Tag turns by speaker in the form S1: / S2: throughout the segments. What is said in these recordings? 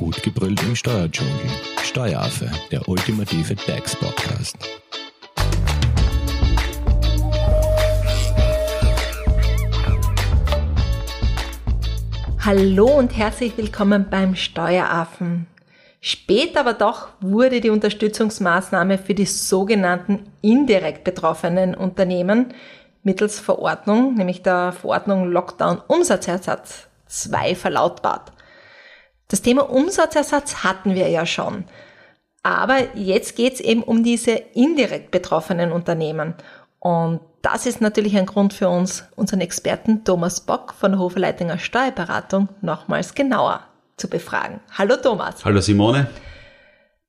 S1: Gut gebrüllt im Steuerdschungel. Steueraffe, der ultimative DAX-Podcast.
S2: Hallo und herzlich willkommen beim Steueraffen. Spät aber doch wurde die Unterstützungsmaßnahme für die sogenannten indirekt betroffenen Unternehmen mittels Verordnung, nämlich der Verordnung Lockdown Umsatzersatz 2 verlautbart. Das Thema Umsatzersatz hatten wir ja schon. Aber jetzt geht's eben um diese indirekt betroffenen Unternehmen. Und das ist natürlich ein Grund für uns, unseren Experten Thomas Bock von der Hoferleitinger Steuerberatung nochmals genauer zu befragen. Hallo Thomas.
S3: Hallo Simone.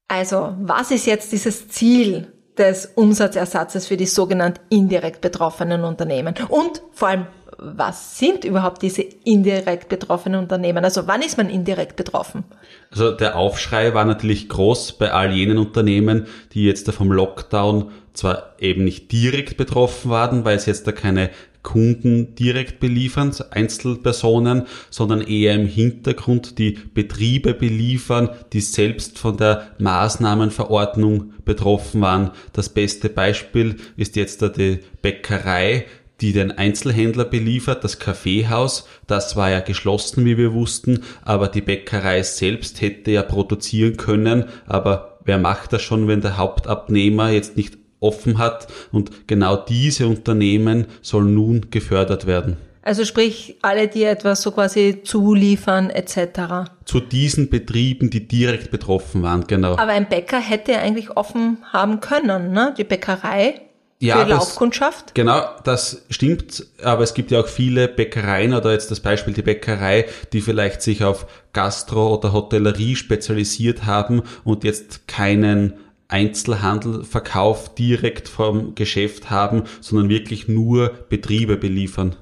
S2: Also, was ist jetzt dieses Ziel des Umsatzersatzes für die sogenannten indirekt betroffenen Unternehmen? Und vor allem, was sind überhaupt diese indirekt betroffenen Unternehmen? Also wann ist man indirekt betroffen?
S3: Also der Aufschrei war natürlich groß bei all jenen Unternehmen, die jetzt vom Lockdown zwar eben nicht direkt betroffen waren, weil es jetzt da keine Kunden direkt beliefern, Einzelpersonen, sondern eher im Hintergrund die Betriebe beliefern, die selbst von der Maßnahmenverordnung betroffen waren. Das beste Beispiel ist jetzt da die Bäckerei, die den Einzelhändler beliefert, das Kaffeehaus, das war ja geschlossen, wie wir wussten, aber die Bäckerei selbst hätte ja produzieren können, aber wer macht das schon, wenn der Hauptabnehmer jetzt nicht offen hat und genau diese Unternehmen sollen nun gefördert werden.
S2: Also sprich, alle, die etwas so quasi zuliefern etc.
S3: Zu diesen Betrieben, die direkt betroffen waren, genau.
S2: Aber ein Bäcker hätte eigentlich offen haben können, ne? Die Bäckerei
S3: ja,
S2: für Laufkundschaft?
S3: Genau, das stimmt. Aber es gibt ja auch viele Bäckereien oder jetzt das Beispiel die Bäckerei, die vielleicht sich auf Gastro oder Hotellerie spezialisiert haben und jetzt keinen Einzelhandelverkauf direkt vom Geschäft haben, sondern wirklich nur Betriebe beliefern.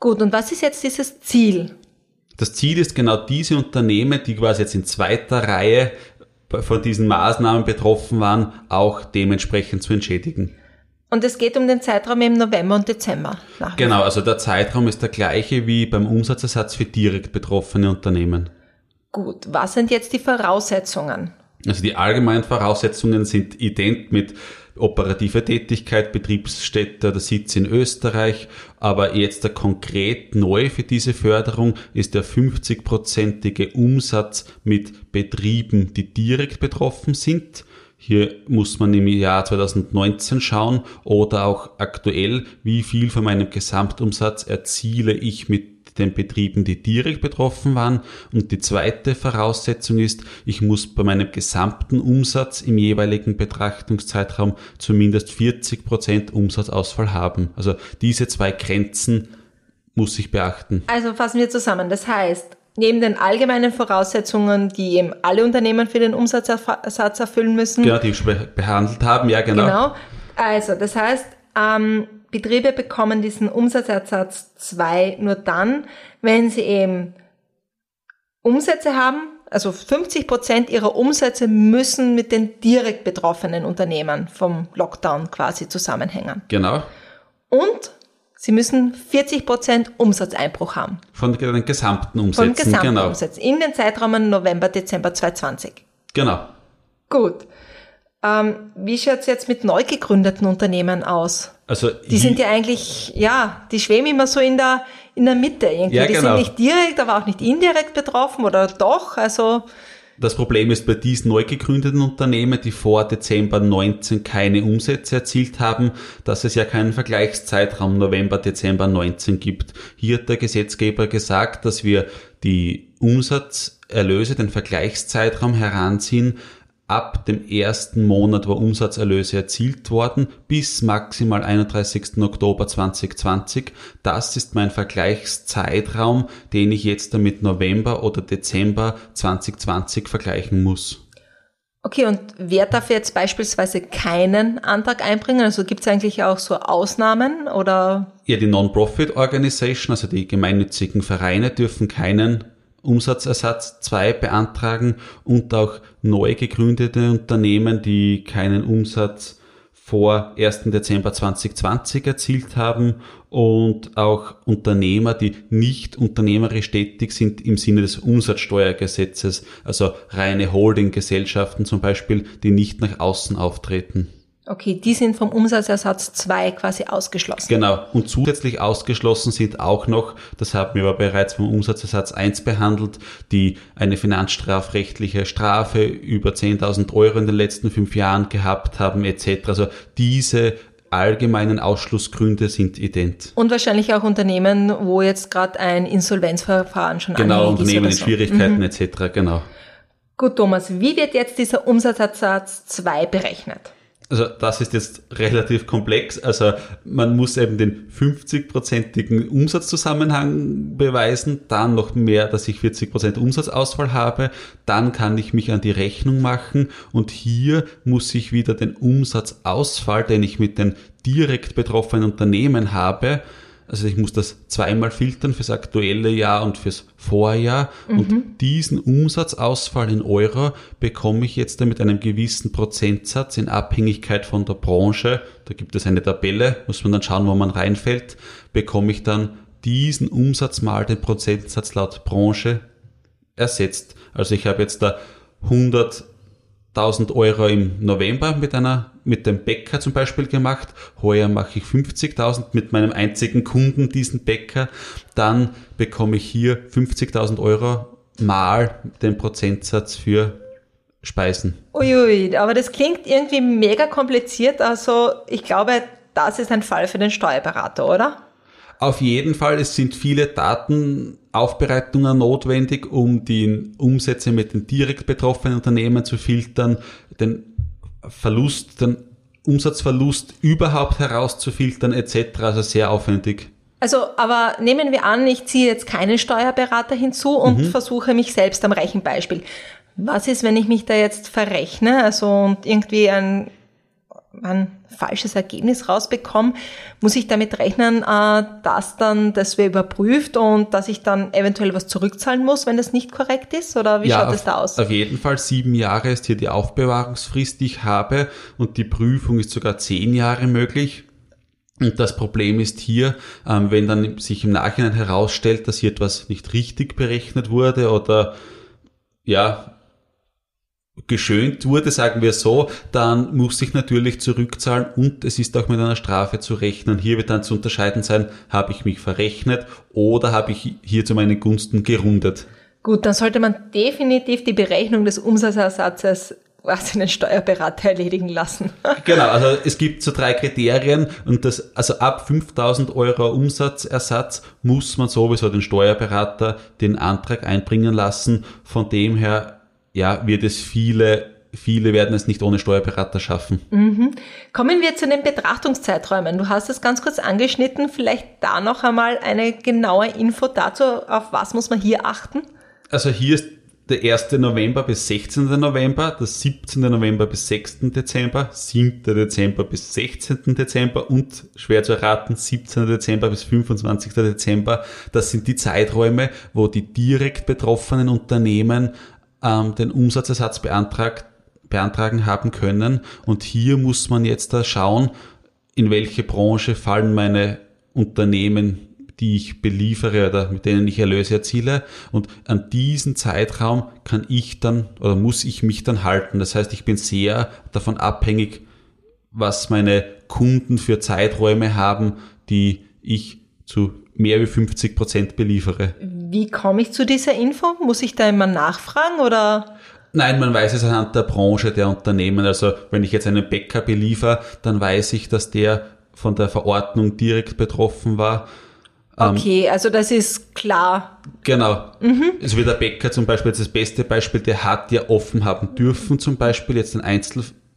S2: Gut, und was ist jetzt dieses Ziel?
S3: Das Ziel ist genau diese Unternehmen, die quasi jetzt in zweiter Reihe von diesen Maßnahmen betroffen waren, auch dementsprechend zu entschädigen.
S2: Und es geht um den Zeitraum im November und Dezember.
S3: Genau, also der Zeitraum ist der gleiche wie beim Umsatzersatz für direkt betroffene Unternehmen.
S2: Gut, was sind jetzt die Voraussetzungen?
S3: Also die allgemeinen Voraussetzungen sind ident mit operative Tätigkeit, Betriebsstätte oder Sitz in Österreich. Aber jetzt der konkret neu für diese Förderung ist der 50-prozentige Umsatz mit Betrieben, die direkt betroffen sind. Hier muss man im Jahr 2019 schauen oder auch aktuell, wie viel von meinem Gesamtumsatz erziele ich mit den Betrieben, die direkt betroffen waren. Und die zweite Voraussetzung ist, ich muss bei meinem gesamten Umsatz im jeweiligen Betrachtungszeitraum zumindest 40 Prozent Umsatzausfall haben. Also diese zwei Grenzen muss ich beachten.
S2: Also fassen wir zusammen. Das heißt, neben den allgemeinen Voraussetzungen, die eben alle Unternehmen für den Umsatzersatz erfüllen müssen.
S3: Genau, die wir behandelt haben, ja genau. Genau.
S2: Also das heißt, ähm, Betriebe bekommen diesen Umsatzersatz 2 nur dann, wenn sie eben Umsätze haben, also 50 Prozent ihrer Umsätze müssen mit den direkt betroffenen Unternehmen vom Lockdown quasi zusammenhängen.
S3: Genau.
S2: Und sie müssen 40 Prozent Umsatzeinbruch haben.
S3: Von den gesamten Umsätzen. Von gesamten
S2: genau. Umsätzen. In den Zeitraum November, Dezember 2020.
S3: Genau.
S2: Gut. Ähm, wie schaut's jetzt mit neu gegründeten Unternehmen aus? Also die sind ja eigentlich, ja, die schweben immer so in der in der Mitte irgendwie. Ja, die genau. sind nicht direkt, aber auch nicht indirekt betroffen oder doch. Also
S3: das Problem ist bei diesen neu gegründeten Unternehmen, die vor Dezember 19 keine Umsätze erzielt haben, dass es ja keinen Vergleichszeitraum November, Dezember 19 gibt. Hier hat der Gesetzgeber gesagt, dass wir die Umsatzerlöse, den Vergleichszeitraum heranziehen ab dem ersten Monat, wo Umsatzerlöse erzielt worden, bis maximal 31. Oktober 2020. Das ist mein Vergleichszeitraum, den ich jetzt damit November oder Dezember 2020 vergleichen muss.
S2: Okay, und wer darf jetzt beispielsweise keinen Antrag einbringen? Also gibt es eigentlich auch so Ausnahmen oder?
S3: Ja, die Non-Profit Organization, also die gemeinnützigen Vereine dürfen keinen Umsatzersatz 2 beantragen und auch neu gegründete Unternehmen, die keinen Umsatz vor 1. Dezember 2020 erzielt haben und auch Unternehmer, die nicht unternehmerisch tätig sind im Sinne des Umsatzsteuergesetzes, also reine Holdinggesellschaften zum Beispiel, die nicht nach außen auftreten.
S2: Okay, die sind vom Umsatzersatz 2 quasi ausgeschlossen.
S3: Genau. Und zusätzlich ausgeschlossen sind auch noch, das haben wir aber bereits vom Umsatzersatz 1 behandelt, die eine finanzstrafrechtliche Strafe über 10.000 Euro in den letzten fünf Jahren gehabt haben etc. Also diese allgemeinen Ausschlussgründe sind ident.
S2: Und wahrscheinlich auch Unternehmen, wo jetzt gerade ein Insolvenzverfahren schon
S3: Genau, Unternehmen in so. Schwierigkeiten mhm. etc. Genau.
S2: Gut, Thomas, wie wird jetzt dieser Umsatzersatz 2 berechnet?
S3: Also das ist jetzt relativ komplex. Also man muss eben den 50-prozentigen Umsatzzusammenhang beweisen, dann noch mehr, dass ich 40 Prozent Umsatzausfall habe. Dann kann ich mich an die Rechnung machen und hier muss ich wieder den Umsatzausfall, den ich mit den direkt betroffenen Unternehmen habe, also ich muss das zweimal filtern fürs aktuelle Jahr und fürs Vorjahr. Mhm. Und diesen Umsatzausfall in Euro bekomme ich jetzt mit einem gewissen Prozentsatz in Abhängigkeit von der Branche. Da gibt es eine Tabelle, muss man dann schauen, wo man reinfällt. Bekomme ich dann diesen Umsatz mal den Prozentsatz laut Branche ersetzt. Also ich habe jetzt da 100 1000 Euro im November mit einer, mit dem Bäcker zum Beispiel gemacht. Heuer mache ich 50.000 mit meinem einzigen Kunden, diesen Bäcker. Dann bekomme ich hier 50.000 Euro mal den Prozentsatz für Speisen.
S2: Uiui, aber das klingt irgendwie mega kompliziert. Also ich glaube, das ist ein Fall für den Steuerberater, oder?
S3: Auf jeden Fall, es sind viele Datenaufbereitungen notwendig, um die Umsätze mit den direkt betroffenen Unternehmen zu filtern, den Verlust, den Umsatzverlust überhaupt herauszufiltern etc. Also sehr aufwendig.
S2: Also, aber nehmen wir an, ich ziehe jetzt keinen Steuerberater hinzu und mhm. versuche mich selbst am Rechenbeispiel. Was ist, wenn ich mich da jetzt verrechne, also und irgendwie ein ein falsches Ergebnis rausbekomme, muss ich damit rechnen, äh, dass dann das wird überprüft und dass ich dann eventuell was zurückzahlen muss, wenn das nicht korrekt ist? Oder wie ja, schaut
S3: es
S2: da aus?
S3: Auf jeden Fall sieben Jahre ist hier die Aufbewahrungsfrist, die ich habe und die Prüfung ist sogar zehn Jahre möglich. Und das Problem ist hier, ähm, wenn dann sich im Nachhinein herausstellt, dass hier etwas nicht richtig berechnet wurde oder ja, geschönt wurde, sagen wir so, dann muss ich natürlich zurückzahlen und es ist auch mit einer Strafe zu rechnen. Hier wird dann zu unterscheiden sein, habe ich mich verrechnet oder habe ich hier zu meinen Gunsten gerundet.
S2: Gut, dann sollte man definitiv die Berechnung des Umsatzersatzes quasi einen Steuerberater erledigen lassen.
S3: genau, also es gibt so drei Kriterien und das, also ab 5000 Euro Umsatzersatz muss man sowieso den Steuerberater den Antrag einbringen lassen. Von dem her ja, wird es viele viele werden es nicht ohne Steuerberater schaffen.
S2: Mhm. Kommen wir zu den Betrachtungszeiträumen. Du hast es ganz kurz angeschnitten. Vielleicht da noch einmal eine genaue Info dazu. Auf was muss man hier achten?
S3: Also hier ist der 1. November bis 16. November, der 17. November bis 6. Dezember, 7. Dezember bis 16. Dezember und schwer zu erraten, 17. Dezember bis 25. Dezember. Das sind die Zeiträume, wo die direkt betroffenen Unternehmen ähm, den Umsatzersatz beantragt, beantragen haben können. Und hier muss man jetzt da schauen, in welche Branche fallen meine Unternehmen, die ich beliefere oder mit denen ich Erlöse erziele. Und an diesen Zeitraum kann ich dann oder muss ich mich dann halten. Das heißt, ich bin sehr davon abhängig, was meine Kunden für Zeiträume haben, die ich zu mehr wie 50 Prozent beliefere.
S2: Wie komme ich zu dieser Info? Muss ich da immer nachfragen oder?
S3: Nein, man weiß es anhand der Branche der Unternehmen. Also wenn ich jetzt einen Bäcker beliefer, dann weiß ich, dass der von der Verordnung direkt betroffen war.
S2: Ähm, okay, also das ist klar.
S3: Genau. Mhm. Also wie der Bäcker zum Beispiel, jetzt das beste Beispiel, der hat ja offen haben dürfen zum Beispiel, jetzt ein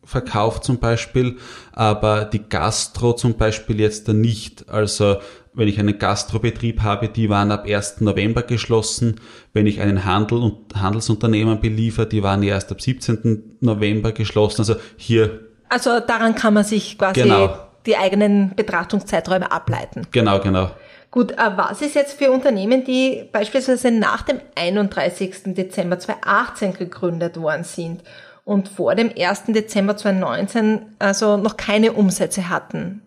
S3: Einzelverkauf zum Beispiel, aber die Gastro zum Beispiel jetzt da nicht. Also wenn ich einen Gastrobetrieb habe, die waren ab 1. November geschlossen. Wenn ich einen Handel und Handelsunternehmen beliefer, die waren erst ab 17. November geschlossen. Also hier.
S2: Also daran kann man sich quasi genau. die eigenen Betrachtungszeiträume ableiten.
S3: Genau, genau.
S2: Gut, äh, was ist jetzt für Unternehmen, die beispielsweise nach dem 31. Dezember 2018 gegründet worden sind und vor dem 1. Dezember 2019 also noch keine Umsätze hatten.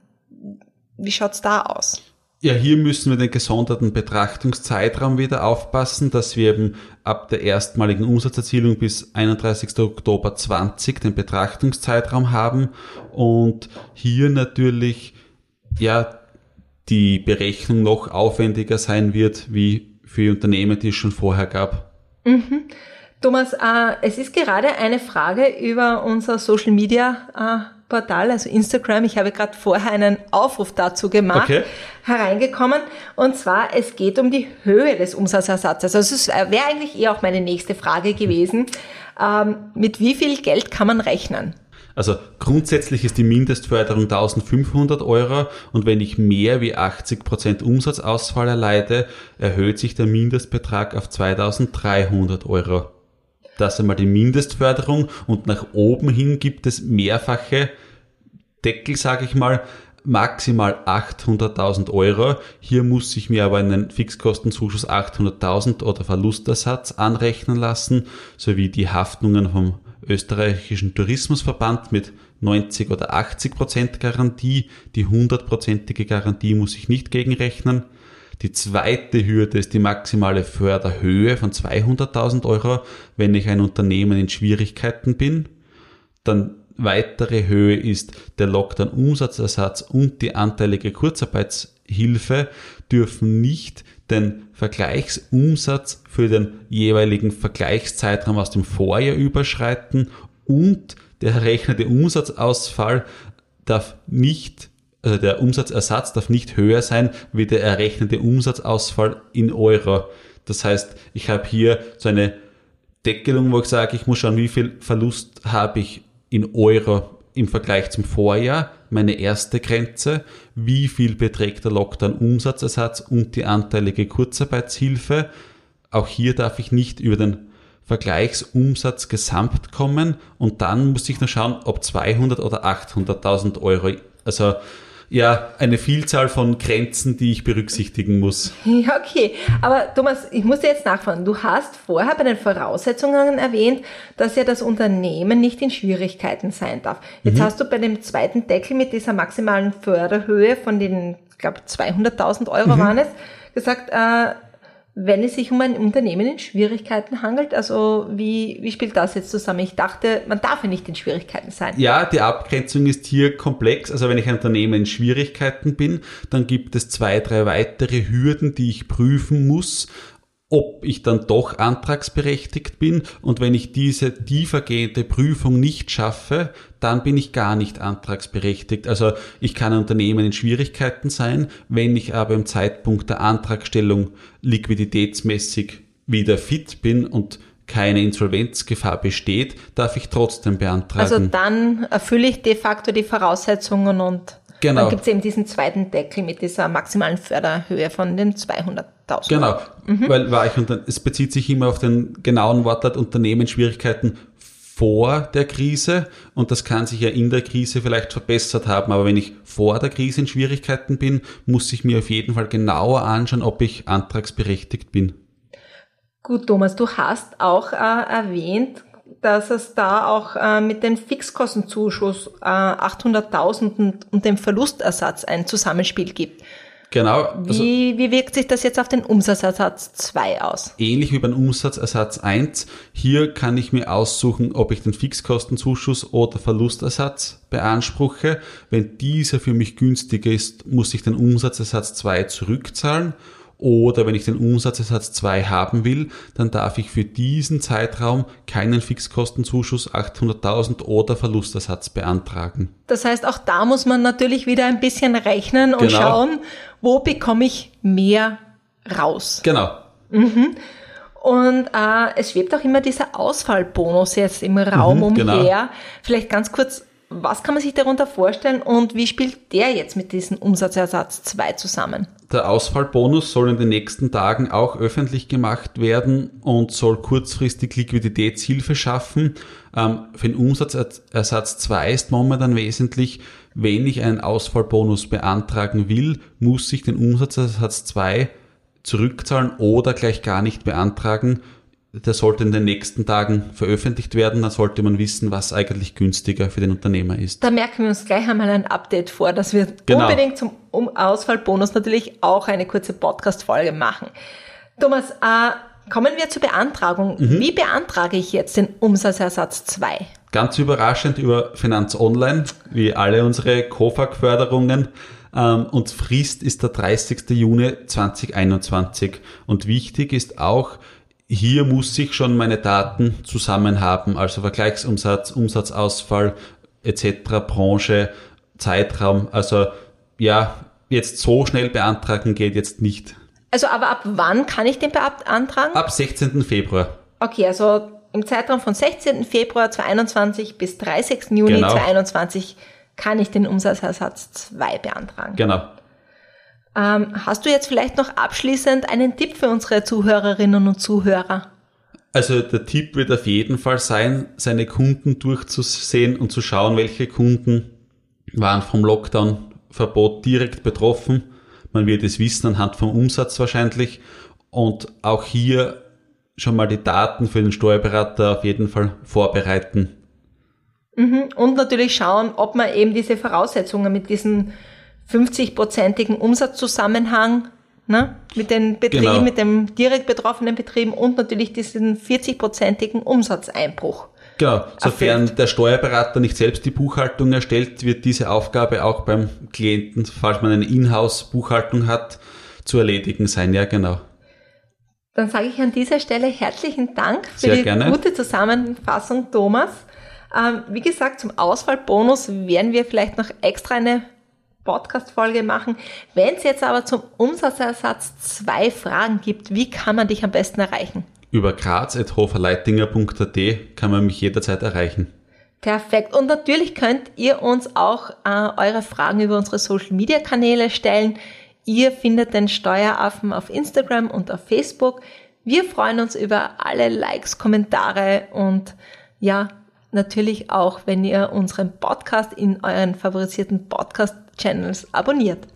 S2: Wie schaut's da aus?
S3: Ja, hier müssen wir den gesonderten Betrachtungszeitraum wieder aufpassen, dass wir eben ab der erstmaligen Umsatzerzielung bis 31. Oktober 20 den Betrachtungszeitraum haben und hier natürlich ja die Berechnung noch aufwendiger sein wird wie für Unternehmen, die es schon vorher gab.
S2: Mhm. Thomas, äh, es ist gerade eine Frage über unser Social Media äh, Portal, also Instagram. Ich habe gerade vorher einen Aufruf dazu gemacht, okay. hereingekommen. Und zwar, es geht um die Höhe des Umsatzersatzes. Also es wäre eigentlich eher auch meine nächste Frage gewesen. Ähm, mit wie viel Geld kann man rechnen?
S3: Also grundsätzlich ist die Mindestförderung 1500 Euro und wenn ich mehr wie 80 Prozent Umsatzausfall erleide, erhöht sich der Mindestbetrag auf 2300 Euro. Das einmal die Mindestförderung und nach oben hin gibt es mehrfache Deckel, sage ich mal, maximal 800.000 Euro. Hier muss ich mir aber einen Fixkostenzuschuss 800.000 oder Verlustersatz anrechnen lassen, sowie die Haftungen vom österreichischen Tourismusverband mit 90 oder 80 Prozent Garantie. Die hundertprozentige Garantie muss ich nicht gegenrechnen. Die zweite Hürde ist die maximale Förderhöhe von 200.000 Euro, wenn ich ein Unternehmen in Schwierigkeiten bin. Dann weitere Höhe ist der Lockdown-Umsatzersatz und die anteilige Kurzarbeitshilfe dürfen nicht den Vergleichsumsatz für den jeweiligen Vergleichszeitraum aus dem Vorjahr überschreiten und der errechnete Umsatzausfall darf nicht also der Umsatzersatz darf nicht höher sein wie der errechnete Umsatzausfall in Euro. Das heißt, ich habe hier so eine Deckelung, wo ich sage, ich muss schauen, wie viel Verlust habe ich in Euro im Vergleich zum Vorjahr, meine erste Grenze, wie viel beträgt der Lockdown-Umsatzersatz und die anteilige Kurzarbeitshilfe. Auch hier darf ich nicht über den Vergleichsumsatz gesamt kommen und dann muss ich noch schauen, ob 200 oder 800.000 Euro, also ja eine Vielzahl von Grenzen, die ich berücksichtigen muss.
S2: Ja, okay. Aber Thomas, ich muss dir jetzt nachfragen. Du hast vorher bei den Voraussetzungen erwähnt, dass ja das Unternehmen nicht in Schwierigkeiten sein darf. Jetzt mhm. hast du bei dem zweiten Deckel mit dieser maximalen Förderhöhe von den, ich glaube, 200.000 Euro mhm. waren es, gesagt, äh, wenn es sich um ein Unternehmen in Schwierigkeiten handelt? Also wie, wie spielt das jetzt zusammen? Ich dachte, man darf ja nicht in Schwierigkeiten sein.
S3: Ja, die Abgrenzung ist hier komplex. Also wenn ich ein Unternehmen in Schwierigkeiten bin, dann gibt es zwei, drei weitere Hürden, die ich prüfen muss ob ich dann doch antragsberechtigt bin und wenn ich diese tiefergehende Prüfung nicht schaffe, dann bin ich gar nicht antragsberechtigt. Also ich kann ein Unternehmen in Schwierigkeiten sein, wenn ich aber im Zeitpunkt der Antragstellung liquiditätsmäßig wieder fit bin und keine Insolvenzgefahr besteht, darf ich trotzdem beantragen.
S2: Also dann erfülle ich de facto die Voraussetzungen und Genau. Dann gibt es eben diesen zweiten Deckel mit dieser maximalen Förderhöhe von den 200.000.
S3: Genau, mhm. weil war ich, es bezieht sich immer auf den genauen Wortlaut Unternehmensschwierigkeiten vor der Krise und das kann sich ja in der Krise vielleicht verbessert haben, aber wenn ich vor der Krise in Schwierigkeiten bin, muss ich mir auf jeden Fall genauer anschauen, ob ich antragsberechtigt bin.
S2: Gut, Thomas, du hast auch äh, erwähnt, dass es da auch äh, mit dem Fixkostenzuschuss äh, 800.000 und dem Verlustersatz ein Zusammenspiel gibt.
S3: Genau.
S2: Also wie, wie wirkt sich das jetzt auf den Umsatzersatz 2 aus?
S3: Ähnlich wie beim Umsatzersatz 1. Hier kann ich mir aussuchen, ob ich den Fixkostenzuschuss oder Verlustersatz beanspruche. Wenn dieser für mich günstiger ist, muss ich den Umsatzersatz 2 zurückzahlen oder wenn ich den Umsatzersatz 2 haben will, dann darf ich für diesen Zeitraum keinen Fixkostenzuschuss 800.000 oder Verlustersatz beantragen.
S2: Das heißt, auch da muss man natürlich wieder ein bisschen rechnen und genau. schauen, wo bekomme ich mehr raus.
S3: Genau.
S2: Mhm. Und äh, es schwebt auch immer dieser Ausfallbonus jetzt im Raum mhm, genau. umher. Genau. Vielleicht ganz kurz, was kann man sich darunter vorstellen und wie spielt der jetzt mit diesem Umsatzersatz 2 zusammen?
S3: Der Ausfallbonus soll in den nächsten Tagen auch öffentlich gemacht werden und soll kurzfristig Liquiditätshilfe schaffen. Ähm, für den Umsatzersatz 2 ist momentan wesentlich, wenn ich einen Ausfallbonus beantragen will, muss ich den Umsatzersatz 2 zurückzahlen oder gleich gar nicht beantragen. der sollte in den nächsten Tagen veröffentlicht werden. Dann sollte man wissen, was eigentlich günstiger für den Unternehmer ist.
S2: Da merken wir uns gleich einmal ein Update vor, dass wir genau. unbedingt zum Ausfallbonus natürlich auch eine kurze Podcast-Folge machen. Thomas, äh, kommen wir zur Beantragung. Mhm. Wie beantrage ich jetzt den Umsatzersatz 2?
S3: Ganz überraschend über Finanz Online, wie alle unsere COFAG-Förderungen. Ähm, und Frist ist der 30. Juni 2021. Und wichtig ist auch, hier muss ich schon meine Daten zusammen haben, also Vergleichsumsatz, Umsatzausfall etc., Branche, Zeitraum. Also ja, jetzt so schnell beantragen geht jetzt nicht.
S2: Also aber ab wann kann ich den beantragen?
S3: Ab 16. Februar.
S2: Okay, also im Zeitraum von 16. Februar 2021 bis 30. Juni genau. 2021 kann ich den Umsatzersatz 2 beantragen.
S3: Genau.
S2: Ähm, hast du jetzt vielleicht noch abschließend einen Tipp für unsere Zuhörerinnen und Zuhörer?
S3: Also der Tipp wird auf jeden Fall sein, seine Kunden durchzusehen und zu schauen, welche Kunden waren vom Lockdown-Verbot direkt betroffen. Man wird es wissen anhand vom Umsatz wahrscheinlich. Und auch hier schon mal die Daten für den Steuerberater auf jeden Fall vorbereiten.
S2: Mhm. Und natürlich schauen, ob man eben diese Voraussetzungen mit diesen 50-prozentigen Umsatzzusammenhang ne, mit den Betrieben, genau. mit dem direkt betroffenen Betrieben und natürlich diesen 40-prozentigen Umsatzeinbruch.
S3: Genau, sofern erfüllt. der Steuerberater nicht selbst die Buchhaltung erstellt, wird diese Aufgabe auch beim Klienten, falls man eine Inhouse-Buchhaltung hat, zu erledigen sein. Ja, genau.
S2: Dann sage ich an dieser Stelle herzlichen Dank für Sehr die gerne. gute Zusammenfassung, Thomas. Ähm, wie gesagt, zum Auswahlbonus werden wir vielleicht noch extra eine Podcast-Folge machen. Wenn es jetzt aber zum Umsatzersatz zwei Fragen gibt, wie kann man dich am besten erreichen?
S3: Über graz.hoferleitinger.at kann man mich jederzeit erreichen.
S2: Perfekt. Und natürlich könnt ihr uns auch äh, eure Fragen über unsere Social-Media-Kanäle stellen. Ihr findet den Steueraffen auf Instagram und auf Facebook. Wir freuen uns über alle Likes, Kommentare und ja, natürlich auch, wenn ihr unseren Podcast in euren favorisierten Podcast-Channels abonniert,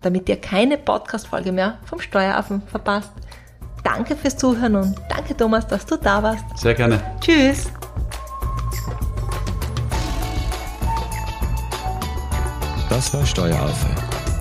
S2: damit ihr keine Podcast-Folge mehr vom Steueraffen verpasst. Danke fürs Zuhören und danke Thomas, dass du da warst.
S3: Sehr gerne.
S2: Tschüss.
S1: Das war Steueraffe.